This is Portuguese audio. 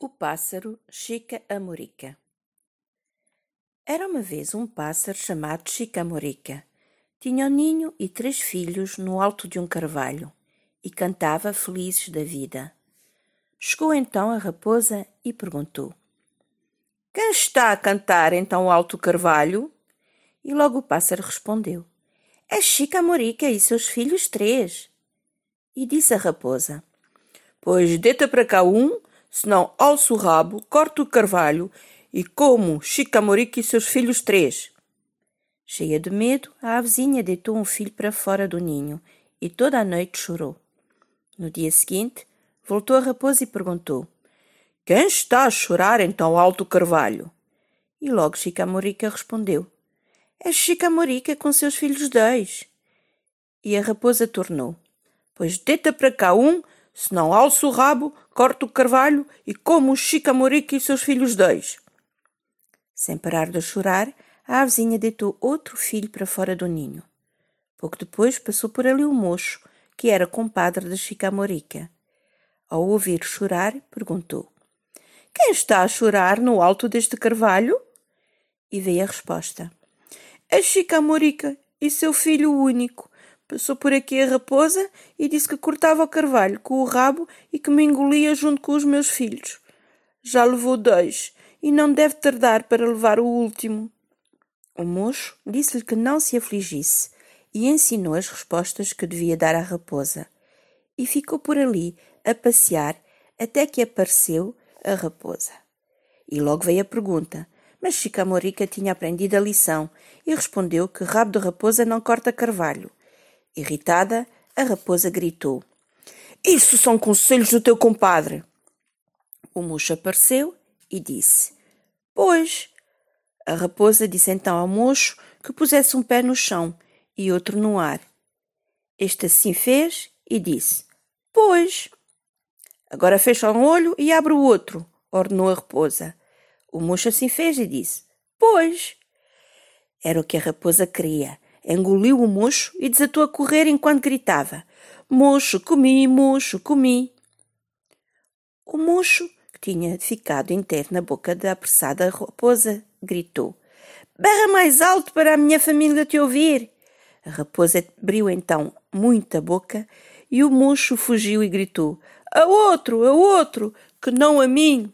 O pássaro Chica Amorica Era uma vez um pássaro chamado Chica Amorica. Tinha um ninho e três filhos no alto de um carvalho e cantava felizes da vida. Chegou então a raposa e perguntou: Quem está a cantar em tão alto carvalho? E logo o pássaro respondeu: É Chica Amorica e seus filhos três. E disse a raposa: Pois deita para cá um senão alço o rabo, corto o carvalho e como Chicamorique e seus filhos três. Cheia de medo, a avezinha deitou um filho para fora do ninho e toda a noite chorou. No dia seguinte, voltou a raposa e perguntou: Quem está a chorar em tão alto carvalho? E logo Chicamorica respondeu: É Chicamorica com seus filhos dois. E a raposa tornou: Pois deita para cá um se não alço o rabo, corto o carvalho e como o Chicamorique e seus filhos dois. Sem parar de chorar, a avezinha deitou outro filho para fora do ninho. Pouco depois passou por ali o mocho, que era compadre de Chicamorica. Ao ouvir chorar, perguntou: Quem está a chorar no alto deste carvalho? E veio a resposta: É Chicamorica e seu filho único, Passou por aqui a raposa e disse que cortava o carvalho com o rabo e que me engolia junto com os meus filhos. Já levou dois e não deve tardar para levar o último. O mocho disse-lhe que não se afligisse e ensinou as respostas que devia dar à raposa. E ficou por ali a passear até que apareceu a raposa. E logo veio a pergunta: mas Chicamorica tinha aprendido a lição e respondeu que rabo de raposa não corta carvalho. Irritada, a raposa gritou: Isso são conselhos do teu compadre. O mocho apareceu e disse: Pois. A raposa disse então ao mocho que pusesse um pé no chão e outro no ar. Este assim fez e disse: Pois. Agora fecha um olho e abre o outro, ordenou a raposa. O mocho assim fez e disse: Pois. Era o que a raposa queria engoliu o mocho e desatou a correr enquanto gritava: Mocho, comi, mocho, comi. O mocho, que tinha ficado inteiro na boca da apressada raposa, gritou: Berra mais alto para a minha família te ouvir. A raposa abriu então muito a boca e o mocho fugiu e gritou: A outro, a outro, que não a mim.